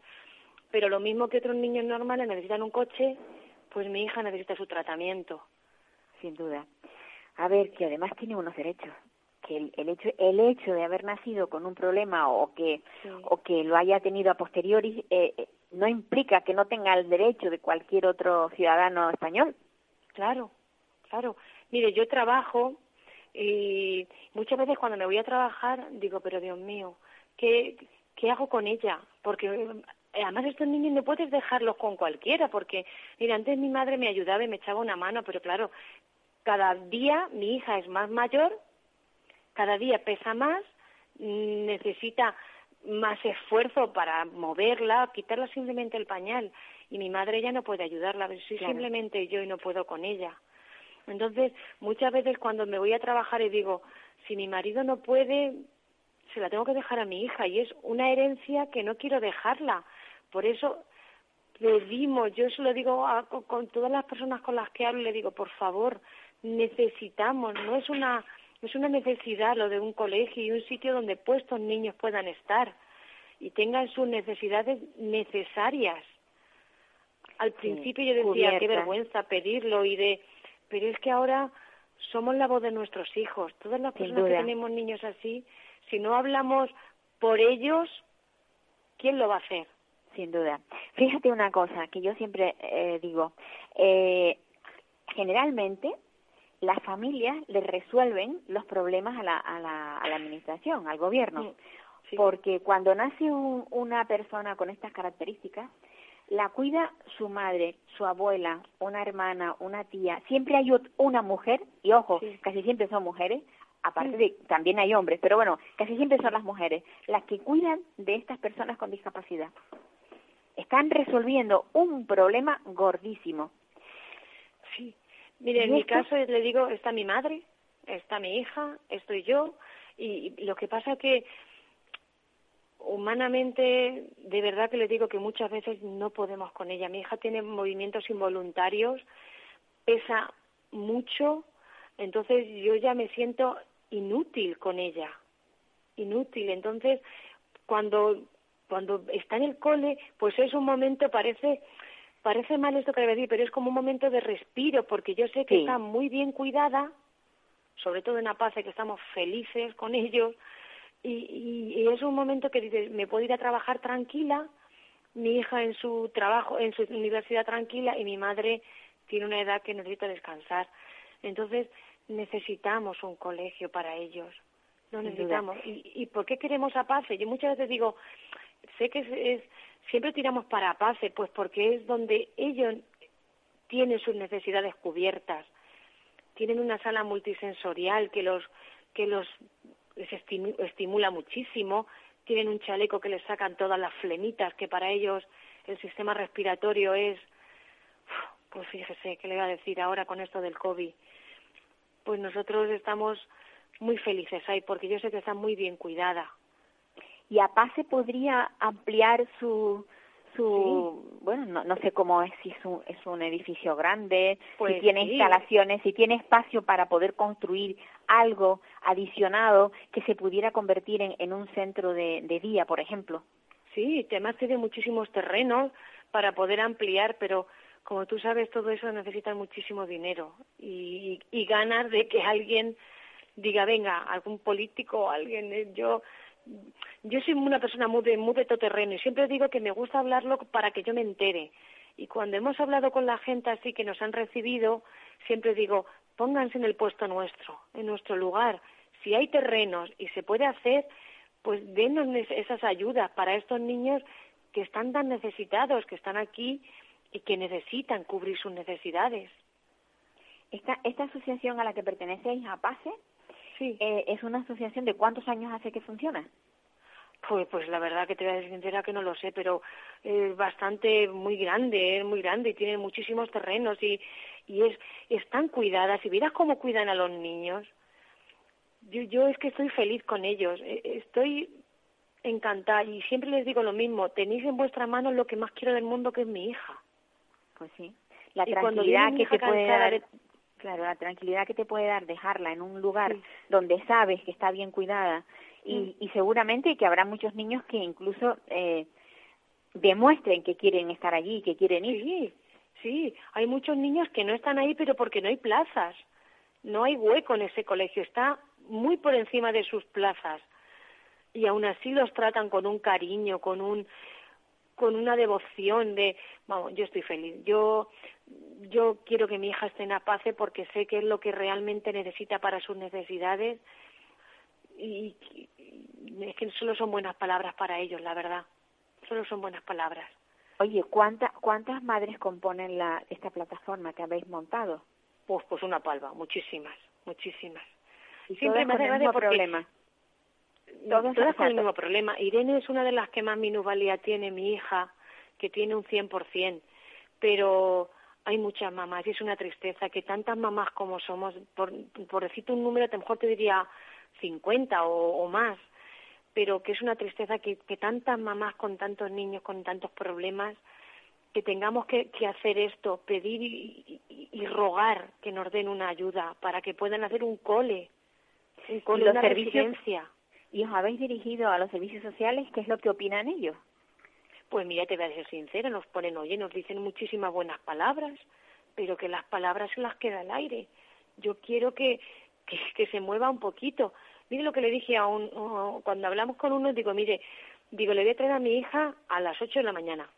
pero lo mismo que otros niños normales necesitan un coche, pues mi hija necesita su tratamiento. sin duda. A ver, que además tiene unos derechos. Que el, el hecho el hecho de haber nacido con un problema o que Sí. o que lo haya tenido a posteriori eh, eh, no implica que no tenga el derecho de cualquier otro ciudadano español. Claro, claro. Mire, yo trabajo y muchas veces cuando me voy a trabajar digo, pero Dios mío, ¿qué, qué hago con ella? Porque eh, además estos niños no puedes dejarlos con cualquiera, porque, mira, antes mi madre me ayudaba y me echaba una mano, pero claro, cada día mi hija es más mayor, cada día pesa más, necesita más esfuerzo para moverla, quitarla simplemente el pañal. Y mi madre ya no puede ayudarla, soy Claro. simplemente yo y no puedo con ella. Entonces, muchas veces cuando me voy a trabajar y digo, si mi marido no puede, se la tengo que dejar a mi hija y es una herencia que no quiero dejarla. Por eso pedimos, yo se lo digo a- con todas las personas con las que hablo, le digo, por favor, necesitamos, no es una es una necesidad lo de un colegio y un sitio donde puestos niños puedan estar y tengan sus necesidades necesarias. Al principio yo decía, qué cubiertas. vergüenza pedirlo y de, pero es que ahora somos la voz de nuestros hijos. Todas las personas que tenemos niños así, si no hablamos por ellos, ¿quién lo va a hacer? Sin duda. Fíjate una cosa que yo siempre eh, digo. Eh, generalmente las familias le resuelven los problemas a la, a la, a la administración, al gobierno. Porque cuando nace un, una persona con estas características, la cuida su madre, su abuela, una hermana, una tía. Siempre hay una mujer, y ojo, casi siempre son mujeres, aparte de también hay hombres, pero bueno, casi siempre son las mujeres las que cuidan de estas personas con discapacidad. Están resolviendo un problema gordísimo. Sí. Mire, en mi caso le digo, está mi madre, está mi hija, estoy yo, y lo que pasa que humanamente, de verdad que le digo que muchas veces no podemos con ella. Mi hija tiene movimientos involuntarios, pesa mucho, entonces yo ya me siento inútil con ella, inútil. Entonces, cuando cuando está en el cole, pues es un momento, parece parece mal esto que le voy a decir, pero es como un momento de respiro, porque yo sé que está muy bien cuidada, sobre todo en Apace, que estamos felices con ellos, y, y, es un momento que dices, me puedo ir a trabajar tranquila, mi hija en su trabajo, en su universidad tranquila y mi madre tiene una edad que necesita descansar. Entonces necesitamos un colegio para ellos, lo necesitamos. ¿Y, ¿Y por qué queremos a Pace? Yo muchas veces digo, sé que es, siempre tiramos para Pace, pues porque es donde ellos tienen sus necesidades cubiertas, tienen una sala multisensorial que los que los estimula muchísimo, tienen un chaleco que les sacan todas las flemitas, que para ellos el sistema respiratorio es, pues fíjese, ¿qué le voy a decir ahora con esto del COVID? Pues nosotros estamos muy felices ahí, porque yo sé que está muy bien cuidada. ¿Y a se podría ampliar su, su bueno no, no sé cómo es si es un, es un edificio grande si Pues tiene sí. instalaciones si tiene espacio para poder construir algo adicionado que se pudiera convertir en, en un centro de, de día por ejemplo Sí, además tiene muchísimos terrenos para poder ampliar, pero como tú sabes, todo eso necesita muchísimo dinero y, y, y ganas de que alguien diga, venga, algún político, alguien, eh, yo yo soy una persona muy de, muy de todoterreno y siempre digo que me gusta hablarlo para que yo me entere. Y cuando hemos hablado con la gente así que nos han recibido, siempre digo, pónganse en el puesto nuestro, en nuestro lugar. Si hay terrenos y se puede hacer, pues denos esas ayudas para estos niños que están tan necesitados, que están aquí y que necesitan cubrir sus necesidades. esta esta asociación a la que pertenecéis a PASE Sí. eh, es una asociación de cuántos años hace que funciona Pues, pues la verdad que te voy a ser sincera que no lo sé, pero es bastante muy grande, es muy grande y tiene muchísimos terrenos y, y es están cuidadas. Si vieras cómo cuidan a los niños, yo, yo es que estoy feliz con ellos, eh, estoy encantada y siempre les digo lo mismo, tenéis en vuestra mano lo que más quiero del mundo que es mi hija. pues sí la Y tranquilidad que te puede dar de- claro la tranquilidad que te puede dar dejarla en un lugar Sí. donde sabes que está bien cuidada y, Mm. y seguramente que habrá muchos niños que incluso eh, demuestren que quieren estar allí que quieren ir Sí, sí, hay muchos niños que no están ahí, pero porque no hay plazas. No hay hueco en ese colegio, está muy por encima de sus plazas. Y aún así los tratan con un cariño, con un con una devoción de, vamos, yo estoy feliz. Yo yo quiero que mi hija esté en Apace porque sé que es lo que realmente necesita para sus necesidades y, y es que solo son buenas palabras para ellos, la verdad. Solo son buenas palabras. Oye, ¿cuánta, ¿cuántas madres componen la, esta plataforma que habéis montado? Pues, pues una palma, muchísimas, muchísimas. Y Siempre me hace gracia porque problema. Todas, todas con el mismo problema. Irene es una de las que más minusvalía tiene, mi hija, que tiene un 100%, pero hay muchas mamás y es una tristeza que tantas mamás como somos, por, por decirte un número, a lo mejor te diría 50 o, o más, pero que es una tristeza que, que tantas mamás con tantos niños, con tantos problemas, que tengamos que, que hacer esto, pedir y, y- y rogar que nos den una ayuda para que puedan hacer un cole, un cole, los una servicios- residencia. ¿Y os habéis dirigido a los servicios sociales? ¿Qué es lo que opinan ellos? Pues mira, te voy a ser sincera, nos ponen, oye, nos dicen muchísimas buenas palabras, pero que las palabras se las queda al aire. Yo quiero que, que, que se mueva un poquito. Mire lo que le dije a un, cuando hablamos con uno, digo, mire, digo, le voy a traer a mi hija a las 8 de la mañana.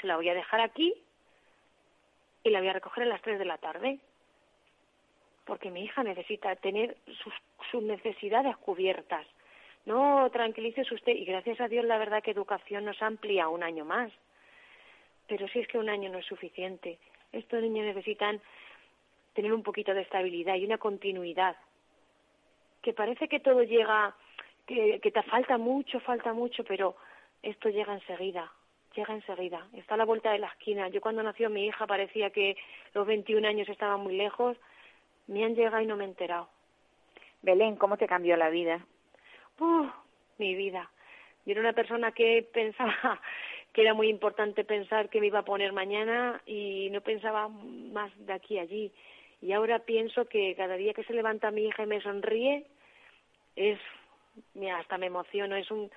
Se la voy a dejar aquí y la voy a recoger a las 3 de la tarde. Porque mi hija necesita tener sus, sus necesidades cubiertas. No, tranquilícese usted. Y gracias a Dios, la verdad que educación nos amplía un año más. Pero si es que un año no es suficiente. Estos niños necesitan tener un poquito de estabilidad y una continuidad. Que parece que todo llega, que, que te falta mucho, falta mucho, pero esto llega enseguida, llega enseguida. Está a la vuelta de la esquina. Yo cuando nació mi hija parecía que los 21 años estaban muy lejos. Me han llegado y no me he enterado. Belén, ¿cómo te cambió la vida? Uh, mi vida. Yo era una persona que pensaba (laughs) que era muy importante pensar que me iba a poner mañana y no pensaba más de aquí a allí. Y ahora pienso que cada día que se levanta mi hija y me sonríe, es, mira, hasta me emociono, es un,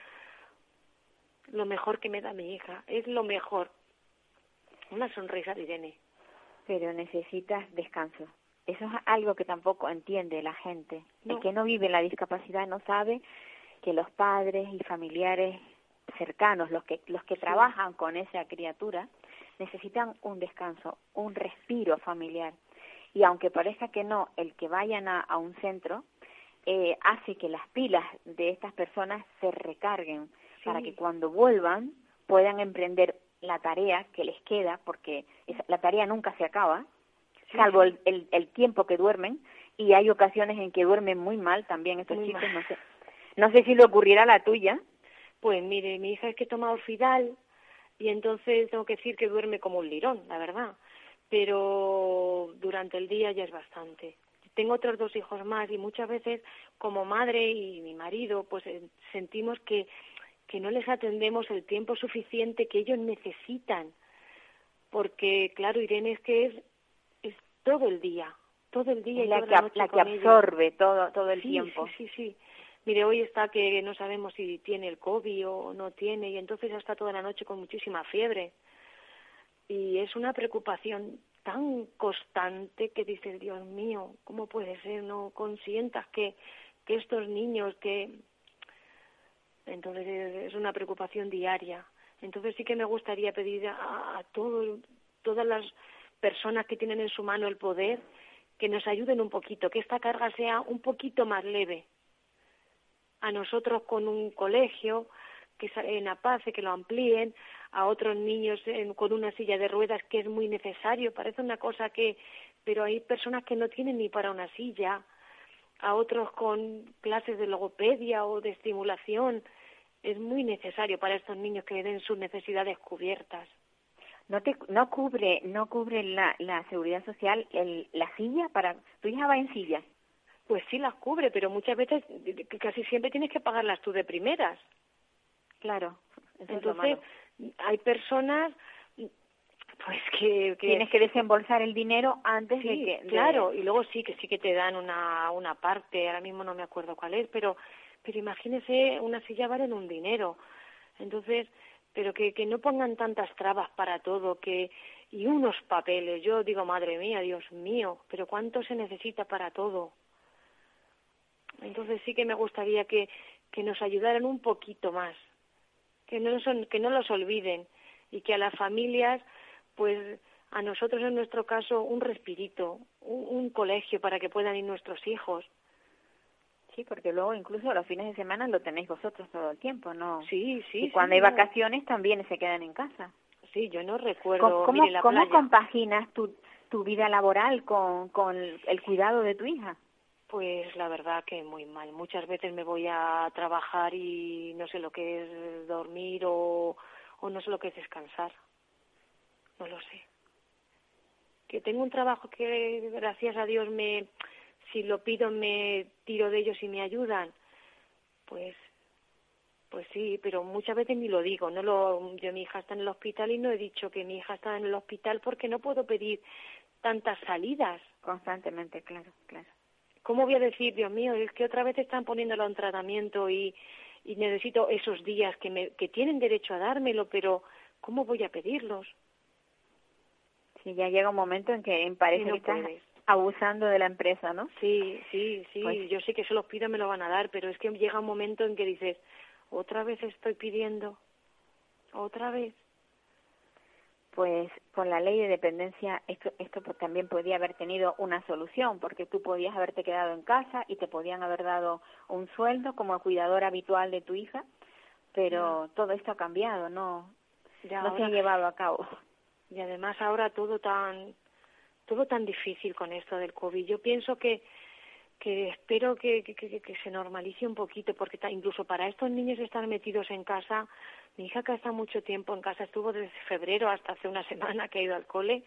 lo mejor que me da mi hija, es lo mejor. Una sonrisa de Irene. Pero necesitas descanso. Eso es algo que tampoco entiende la gente. El que no vive la discapacidad no sabe que los padres y familiares cercanos, los que los que trabajan con esa criatura, necesitan un descanso, un respiro familiar. Y aunque parezca que no, el que vayan a, a un centro eh, hace que las pilas de estas personas se recarguen para que cuando vuelvan puedan emprender la tarea que les queda, porque la tarea nunca se acaba, salvo el, el, tiempo que duermen, y hay ocasiones en que duermen muy mal también estos chicos, no sé, no sé si le ocurrirá a la tuya. Pues mire, mi hija es que toma orfidal y entonces tengo que decir que duerme como un lirón, la verdad pero durante el día ya es bastante. Tengo otros dos hijos más y muchas veces como madre y mi marido pues eh, sentimos que, que no les atendemos el tiempo suficiente que ellos necesitan. Porque claro, Irene es que es, es todo el día, todo el día y la toda que, la, noche la que absorbe todo todo el sí, tiempo. Sí, sí, sí. Mire, hoy está que no sabemos si tiene el COVID o no tiene y entonces está toda la noche con muchísima fiebre y es una preocupación tan constante que dices, Dios mío, ¿cómo puede ser? No consientas que, que estos niños que... Entonces es una preocupación diaria. Entonces sí que me gustaría pedir a, a todo, todas las personas que tienen en su mano el poder que nos ayuden un poquito, que esta carga sea un poquito más leve. A nosotros con un colegio, que en Apace, que lo amplíen, a otros niños con una silla de ruedas que es muy necesario. Parece una cosa que, pero hay personas que no tienen ni para una silla, a otros con clases de logopedia o de estimulación. Es muy necesario para estos niños que den sus necesidades cubiertas. No te, no cubre, no cubre la, la seguridad social el, la silla para tu hija va en silla. Pues sí las cubre, pero muchas veces casi siempre tienes que pagarlas tú de primeras. Claro. Entonces, hay personas pues que, tienes que desembolsar el dinero antes de que claro y luego sí que sí que te dan una una parte ahora mismo no me acuerdo cuál es pero pero imagínese una silla vale en un dinero entonces pero que que no pongan tantas trabas para todo que y unos papeles yo digo madre mía dios mío pero cuánto se necesita para todo entonces sí que me gustaría que que nos ayudaran un poquito más que no, son, que no los olviden y que a las familias, pues a nosotros en nuestro caso, un respirito, un, colegio para que puedan ir nuestros hijos. Sí, porque luego incluso los fines de semana lo tenéis vosotros todo el tiempo, ¿no? Sí, sí. Y cuando hay vacaciones también se quedan en casa. Sí, yo no recuerdo. ¿Cómo, la ¿cómo compaginas tu, tu vida laboral con, con el cuidado de tu hija? Pues la verdad que muy mal. Muchas veces me voy a trabajar y no sé lo que es dormir o, o no sé lo que es descansar. No lo sé. Que tengo un trabajo que gracias a Dios me, si lo pido me tiro de ellos y me ayudan. Pues, pues sí, pero muchas veces ni lo digo. No lo, yo mi hija está en el hospital y no he dicho que mi hija está en el hospital porque no puedo pedir tantas salidas. Constantemente, claro, claro. ¿Cómo voy a decir, Dios mío, es que otra vez están poniéndolo en tratamiento y, y necesito esos días que, me, que tienen derecho a dármelo, pero ¿cómo voy a pedirlos? Sí, ya llega un momento en que parece que estás abusando de la empresa, ¿no? Sí, sí, sí. Pues- Yo sé que se los pido me lo van a dar, pero es que llega un momento en que dices, otra vez estoy pidiendo, otra vez. Pues con la ley de dependencia esto, esto pues también podía haber tenido una solución, porque tú podías haberte quedado en casa y te podían haber dado un sueldo como cuidador habitual de tu hija, pero todo esto ha cambiado, no, Ya no se ha llevado a cabo. Y además ahora todo tan todo tan difícil con esto del COVID. Yo pienso que que espero que, que, que, que se normalice un poquito, porque ta- incluso para estos niños estar metidos en casa, mi hija que está mucho tiempo en casa, estuvo desde febrero hasta hace una semana que ha ido al cole,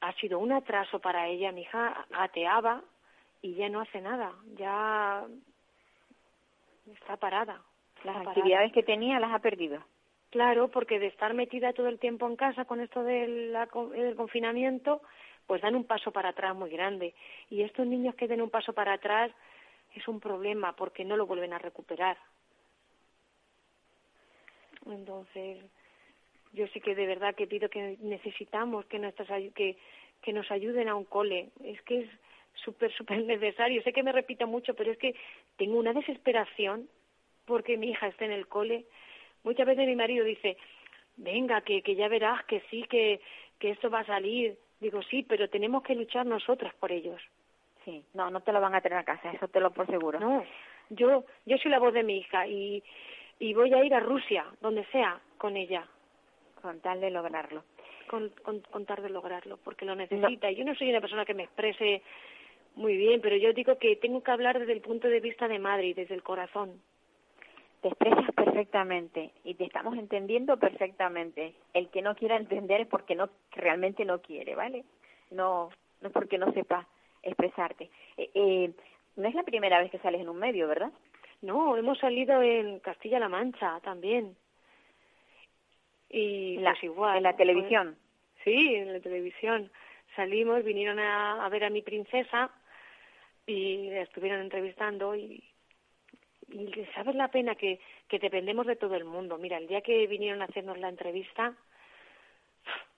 ha sido un atraso para ella. Mi hija gateaba y ya no hace nada, ya está parada. Las está parada. actividades que tenía las ha perdido. Claro, porque de estar metida todo el tiempo en casa con esto del, del confinamiento, pues dan un paso para atrás muy grande. Y estos niños que den un paso para atrás es un problema porque no lo vuelven a recuperar. Entonces, yo sí que de verdad que pido que necesitamos que, nuestras, que, que nos ayuden a un cole. Es que es súper, súper (laughs) necesario. Sé que me repito mucho, pero es que tengo una desesperación porque mi hija esté en el cole. Muchas veces mi marido dice, venga, que, que ya verás que sí, que, que esto va a salir. Digo, sí, pero tenemos que luchar nosotras por ellos. Sí, no, no te lo van a tener a casa, eso te lo por seguro. No, yo, yo soy la voz de mi hija y, y voy a ir a Rusia, donde sea, con ella, Con tal de lograrlo. con, con, con tal de lograrlo, porque lo necesita. Yo no soy una persona que me exprese muy bien, pero yo digo que tengo que hablar desde el punto de vista de madre y desde el corazón. Te expresas perfectamente y te estamos entendiendo perfectamente. El que no quiera entender es porque no realmente no quiere, ¿vale? No, no es porque no sepa expresarte. Eh, eh, no es la primera vez que sales en un medio, ¿verdad? No, hemos salido en Castilla-La Mancha también. Y En la- pues igual. en la pues, televisión. sí, en la televisión. Salimos, vinieron a, a ver a mi princesa y la estuvieron entrevistando y, y sabes la pena que, que dependemos de todo el mundo. Mira, el día que vinieron a hacernos la entrevista,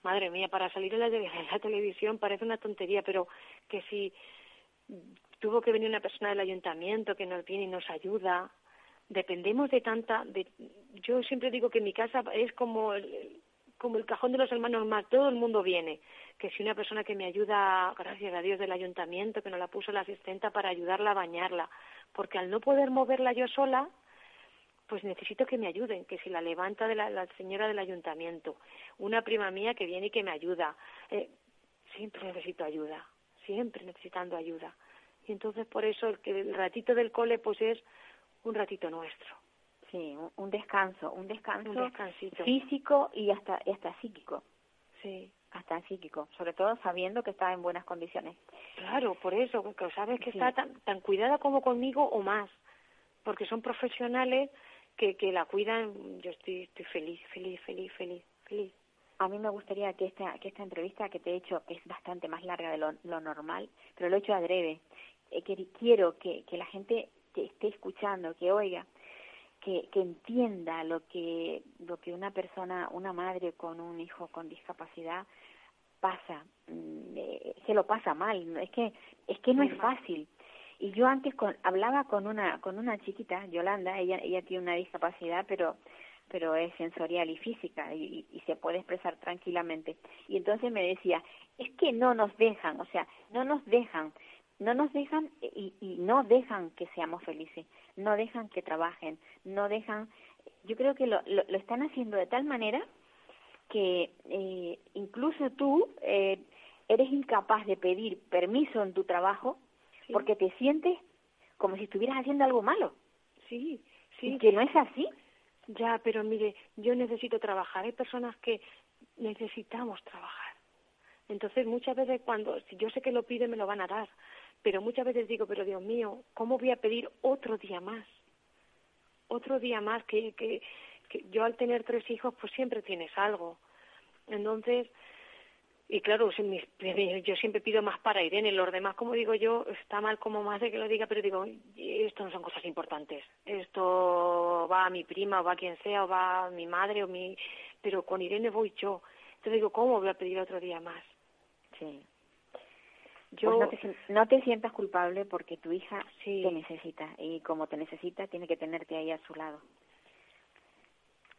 madre mía, para salir en la, (laughs) en la televisión parece una tontería, pero que si tuvo que venir una persona del ayuntamiento que nos viene y nos ayuda, dependemos de tanta, de, yo siempre digo que mi casa es como el, como el cajón de los hermanos más, todo el mundo viene, que si una persona que me ayuda, gracias a Dios del ayuntamiento, que nos la puso la asistenta para ayudarla a bañarla, porque al no poder moverla yo sola, pues necesito que me ayuden, que si la levanta de la, señora del ayuntamiento, una prima mía que viene y que me ayuda, eh, siempre necesito ayuda, siempre necesitando ayuda. Y entonces por eso el, que el ratito del cole pues es un ratito nuestro, Sí, un, descanso, un descanso un descansito. físico y hasta, hasta psíquico, Sí, hasta psíquico, sobre todo sabiendo que está en buenas condiciones. claro, por eso, porque sabes que Sí. está tan, tan cuidada como conmigo o más, porque son profesionales que, que la cuidan, yo estoy, estoy feliz, feliz, feliz, feliz, feliz. A mí me gustaría que esta, que esta entrevista que te he hecho, que es bastante más larga de lo, lo normal, pero lo he hecho adrede, eh, que quiero que, que la gente que esté escuchando, que oiga, que, que entienda lo que, lo que una persona, una madre con un hijo con discapacidad pasa, mm, eh, se lo pasa mal, es que, es que no es fácil. Y yo antes con, hablaba con una, con una chiquita, Yolanda, ella, ella tiene una discapacidad, pero pero es sensorial y física y, y, se puede expresar tranquilamente. Y entonces me decía, es que no nos dejan, o sea, no nos dejan, no nos dejan y, y no dejan que seamos felices, no dejan que trabajen, no dejan, yo creo que lo, lo, lo están haciendo de tal manera que eh, incluso tú eh, eres incapaz de pedir permiso en tu trabajo Sí. porque te sientes como si estuvieras haciendo algo malo. Sí, sí. Y que no es así. Ya, pero mire, yo necesito trabajar. Hay personas que necesitamos trabajar. Entonces, muchas veces cuando, si yo sé que lo pide, me lo van a dar. Pero muchas veces digo, pero Dios mío, ¿cómo voy a pedir otro día más? Otro día más que, que, que yo al tener tres hijos, pues siempre tienes algo. Entonces, y claro, yo siempre pido más para Irene, los demás, como digo yo, está mal como más de que lo diga, pero digo, esto no son cosas importantes. Esto va a mi prima, o va a quien sea, o va a mi madre, o mi... pero con Irene voy yo. Entonces digo, ¿cómo voy a pedir otro día más? Sí. Pues yo... no, te, no, te, sientas culpable porque tu hija sí. te necesita y como te necesita tiene que tenerte ahí a su lado.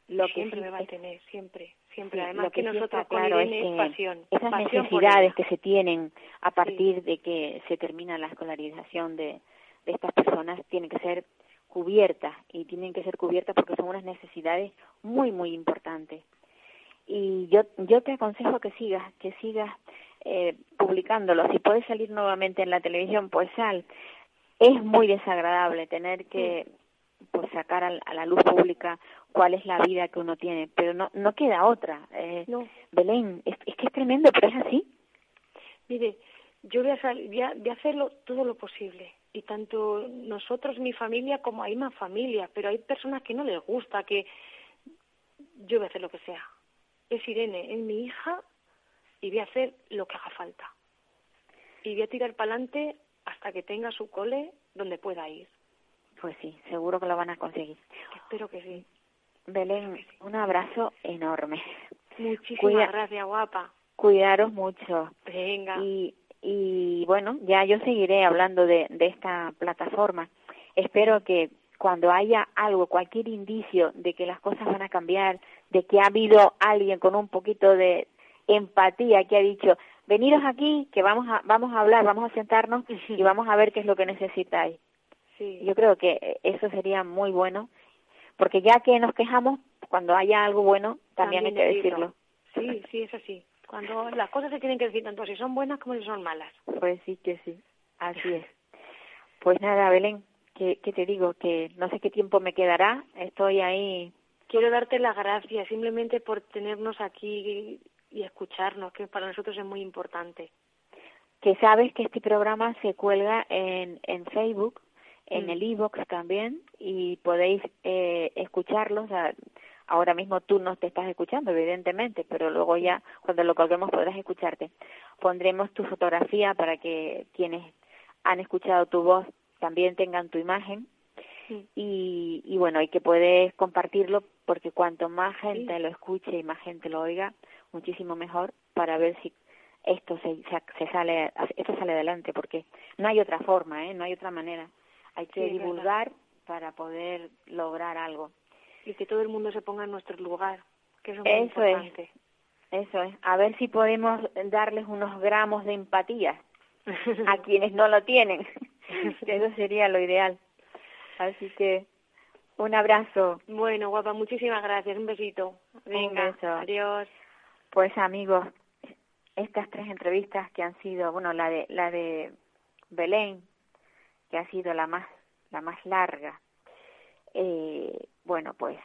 Lo siempre me va a tener, siempre, siempre. Además que, nosotros claro es, que pasión. Esas necesidades que se tienen a partir de que se termina la escolarización de, de estas personas tienen que ser cubiertas y tienen que ser cubiertas porque son unas necesidades muy, muy importantes. Y yo, yo te aconsejo que sigas, que sigas eh, publicándolo. Si puedes salir nuevamente en la televisión, pues sal. Es muy desagradable tener que pues sacar a, la luz pública cuál es la vida que uno tiene, pero no no queda otra. Eh, no. Belén, es, es, que es tremendo, pero es así. Mire, yo voy a, voy a, voy a hacerlo todo lo posible y tanto nosotros, mi familia, como hay más familia, pero hay personas que no les gusta, que yo voy a hacer lo que sea. Es Irene, es mi hija y voy a hacer lo que haga falta. Y voy a tirar para adelante hasta que tenga su cole donde pueda ir. Pues sí, seguro que lo van a conseguir. Espero que sí. Belén, un abrazo enorme. Muchísimas gracias, guapa. Cuidaros mucho. Venga. Y, y bueno, ya yo seguiré hablando de, de esta plataforma. Espero que cuando haya algo, cualquier indicio de que las cosas van a cambiar, de que ha habido alguien con un poquito de empatía que ha dicho, veniros aquí, que vamos a, vamos a hablar, vamos a sentarnos (laughs) y vamos a ver qué es lo que necesitáis. Yo creo que eso sería muy bueno, porque ya que nos quejamos, cuando haya algo bueno, también, hay que decirlo. Sí, sí, es así. Cuando las cosas se tienen que decir tanto si son buenas como si son malas. Pues sí que sí, así es. Pues nada, Belén, que, te digo que no sé qué tiempo me quedará, estoy ahí. Quiero darte las gracias simplemente por tenernos aquí y escucharnos, que para nosotros es muy importante. Que sabes que este programa se cuelga en, en Facebook, en mm. el e también y podéis eh, escucharlos. ahora mismo tú no te estás escuchando, evidentemente, pero luego ya cuando lo colguemos podrás escucharte. Pondremos tu fotografía para que quienes han escuchado tu voz también tengan tu imagen. Y, y bueno, y que puedes compartirlo porque cuanto más gente lo escuche y más gente lo oiga, muchísimo mejor para ver si esto se, se, sale esto sale adelante porque no hay otra forma, ¿eh? no hay otra manera hay que divulgar para poder lograr algo. Y que todo el mundo se ponga en nuestro lugar, que eso es muy eso importante. Es, eso es. A ver si podemos darles unos gramos de empatía (laughs) a quienes no lo tienen. (laughs) eso sería lo ideal. Así que un abrazo. Bueno, guapa, muchísimas gracias. Un besito. Venga, un beso. adiós. Pues amigos, estas tres entrevistas que han sido, bueno, la de la de Belén, que ha sido la más, la más larga. Eh, bueno, pues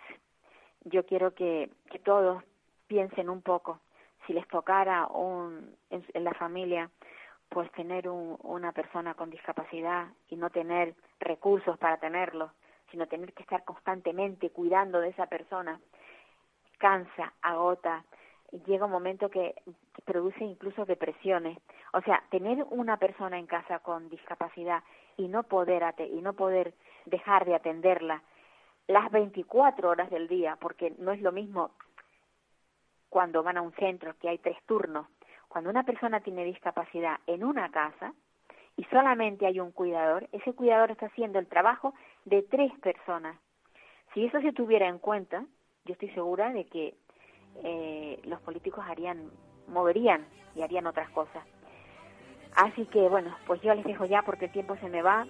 yo quiero que, que todos piensen un poco, si les tocara un, en, la familia, pues tener un, una persona con discapacidad y no tener recursos para tenerlo, sino tener que estar constantemente cuidando de esa persona, cansa, agota, llega un momento que produce incluso depresiones. O sea, tener una persona en casa con discapacidad y no poder y no poder dejar de atenderla las 24 horas del día, porque no es lo mismo cuando van a un centro que hay tres turnos. Cuando una persona tiene discapacidad en una casa y solamente hay un cuidador, ese cuidador está haciendo el trabajo de tres personas. Si eso se tuviera en cuenta, yo estoy segura de que eh, los políticos harían, moverían y harían otras cosas. Así que bueno, pues yo les dejo ya porque el tiempo se me va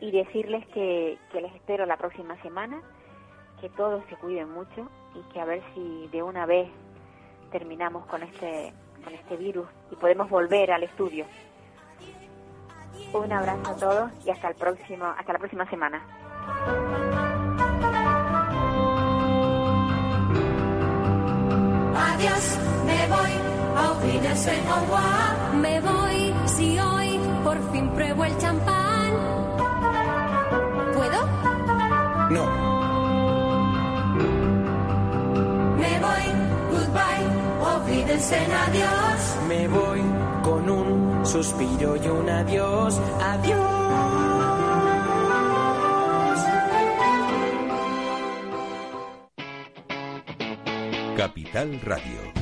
y decirles que, que les espero la próxima semana, que todos se cuiden mucho y que a ver si de una vez terminamos con este, con este virus y podemos volver al estudio. Un abrazo a todos y hasta el próximo, hasta la próxima semana. Adiós, me voy, a Me voy si hoy por fin pruebo el champán. ¿Puedo? No. Me voy, goodbye, olvídense en adiós. Me voy con un suspiro y un adiós, adiós. Capital Radio.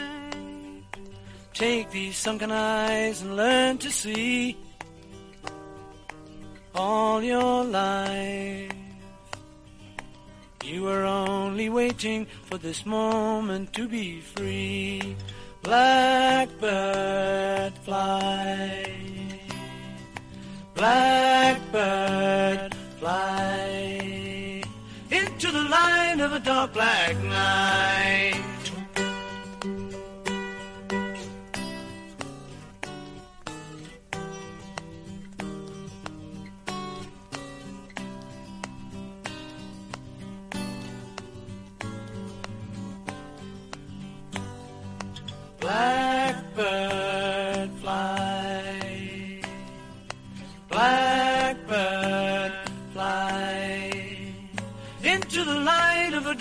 Take these sunken eyes and learn to see all your life. You were only waiting for this moment to be free. Blackbird fly. Blackbird fly into the light of a dark black night.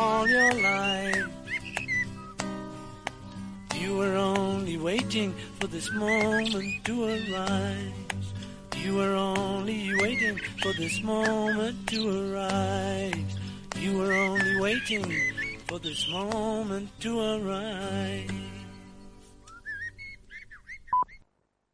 all your life. You were only waiting for this moment to arise. You were only waiting for this moment to arise. You were only waiting for this moment to arise.